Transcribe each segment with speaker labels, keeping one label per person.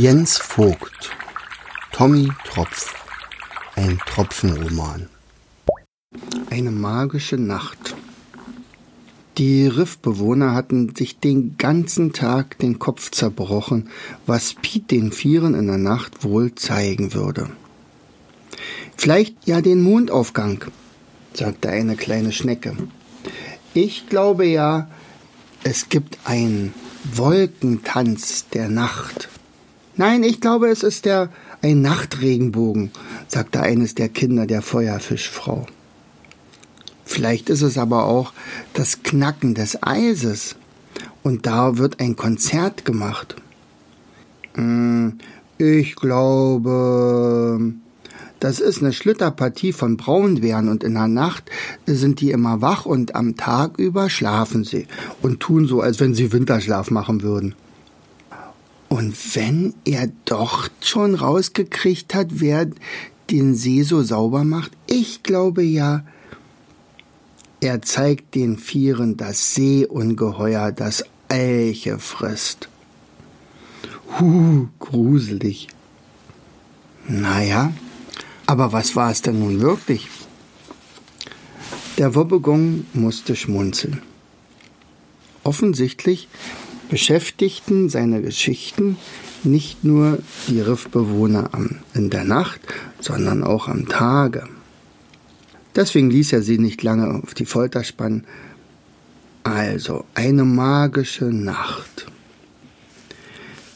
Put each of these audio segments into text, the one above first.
Speaker 1: Jens Vogt Tommy Tropf Ein Tropfenroman Eine magische Nacht Die Riffbewohner hatten sich den ganzen Tag den Kopf zerbrochen, was Piet den Vieren in der Nacht wohl zeigen würde. Vielleicht ja den Mondaufgang, sagte eine kleine Schnecke. Ich glaube ja, es gibt einen Wolkentanz der Nacht. Nein, ich glaube, es ist der ein Nachtregenbogen, sagte eines der Kinder der Feuerfischfrau. Vielleicht ist es aber auch das Knacken des Eises und da wird ein Konzert gemacht. Hm, ich glaube, das ist eine Schlitterpartie von Braunbären und in der Nacht sind die immer wach und am Tag über schlafen sie und tun so, als wenn sie Winterschlaf machen würden. Und wenn er doch schon rausgekriegt hat, wer den See so sauber macht, ich glaube ja, er zeigt den Vieren das Seeungeheuer, das Elche frisst. Huh, gruselig. Naja, aber was war es denn nun wirklich? Der Wobbegong musste schmunzeln. Offensichtlich beschäftigten seine Geschichten nicht nur die Riffbewohner in der Nacht, sondern auch am Tage. Deswegen ließ er sie nicht lange auf die Folter spannen. Also eine magische Nacht.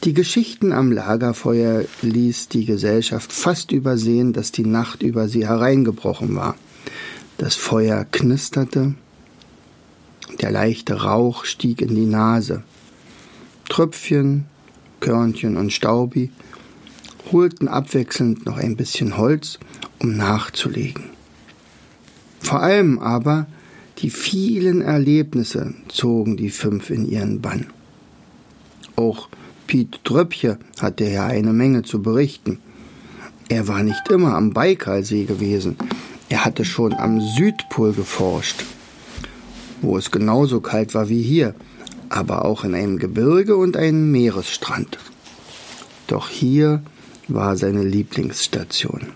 Speaker 1: Die Geschichten am Lagerfeuer ließ die Gesellschaft fast übersehen, dass die Nacht über sie hereingebrochen war. Das Feuer knisterte, der leichte Rauch stieg in die Nase. Tröpfchen, Körnchen und Staubi holten abwechselnd noch ein bisschen Holz, um nachzulegen. Vor allem aber die vielen Erlebnisse zogen die fünf in ihren Bann. Auch Piet Dröppche hatte ja eine Menge zu berichten. Er war nicht immer am Baikalsee gewesen. Er hatte schon am Südpol geforscht, wo es genauso kalt war wie hier, aber auch in einem Gebirge und einem Meeresstrand. Doch hier war seine Lieblingsstation.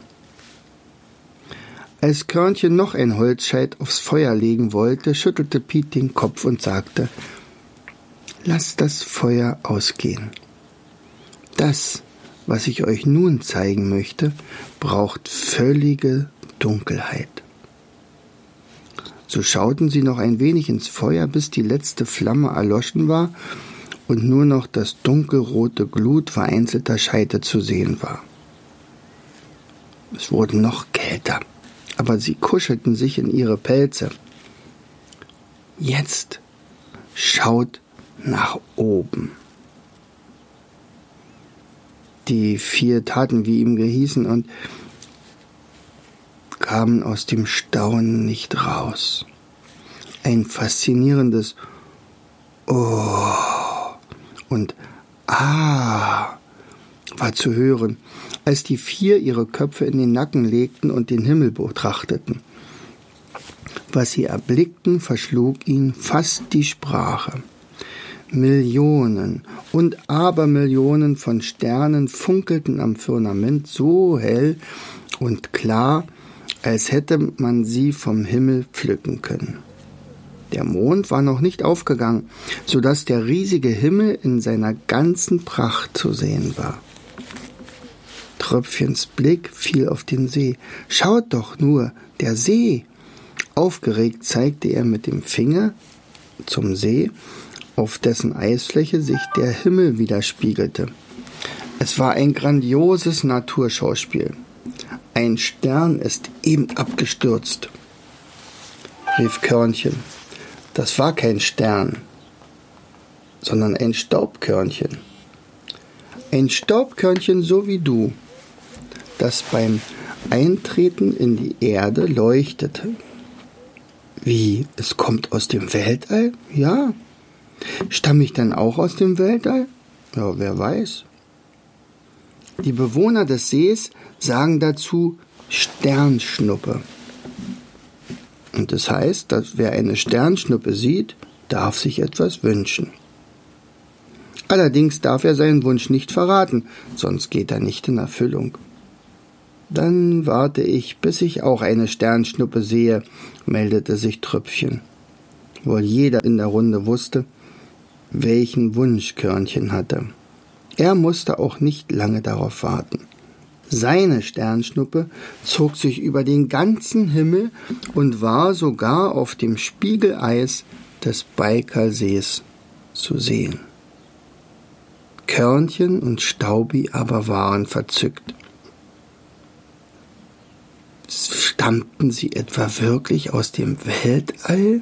Speaker 1: Als Körnchen noch ein Holzscheit aufs Feuer legen wollte, schüttelte Piet den Kopf und sagte, Lasst das Feuer ausgehen. Das, was ich euch nun zeigen möchte, braucht völlige Dunkelheit. So schauten sie noch ein wenig ins Feuer, bis die letzte Flamme erloschen war und nur noch das dunkelrote Glut vereinzelter Scheite zu sehen war. Es wurde noch kälter, aber sie kuschelten sich in ihre Pelze. Jetzt schaut nach oben. Die vier taten, wie ihm gehießen, und kamen aus dem Staunen nicht raus. Ein faszinierendes Oh und Ah war zu hören, als die vier ihre Köpfe in den Nacken legten und den Himmel betrachteten. Was sie erblickten, verschlug ihnen fast die Sprache. Millionen und Abermillionen von Sternen funkelten am Firmament so hell und klar, als hätte man sie vom Himmel pflücken können. Der Mond war noch nicht aufgegangen, so dass der riesige Himmel in seiner ganzen Pracht zu sehen war. Tröpfchens Blick fiel auf den See. Schaut doch nur, der See! Aufgeregt zeigte er mit dem Finger zum See, auf dessen Eisfläche sich der Himmel widerspiegelte. Es war ein grandioses Naturschauspiel. Ein Stern ist eben abgestürzt, rief Körnchen. Das war kein Stern, sondern ein Staubkörnchen. Ein Staubkörnchen so wie du, das beim Eintreten in die Erde leuchtete. Wie, es kommt aus dem Weltall? Ja. Stamme ich dann auch aus dem Weltall? Ja, wer weiß. Die Bewohner des Sees sagen dazu Sternschnuppe. Und das heißt, dass wer eine Sternschnuppe sieht, darf sich etwas wünschen. Allerdings darf er seinen Wunsch nicht verraten, sonst geht er nicht in Erfüllung. Dann warte ich, bis ich auch eine Sternschnuppe sehe, meldete sich Tröpfchen. Wohl jeder in der Runde wusste, welchen Wunsch Körnchen hatte. Er musste auch nicht lange darauf warten. Seine Sternschnuppe zog sich über den ganzen Himmel und war sogar auf dem Spiegeleis des Baikalsees zu sehen. Körnchen und Staubi aber waren verzückt. Stammten sie etwa wirklich aus dem Weltall?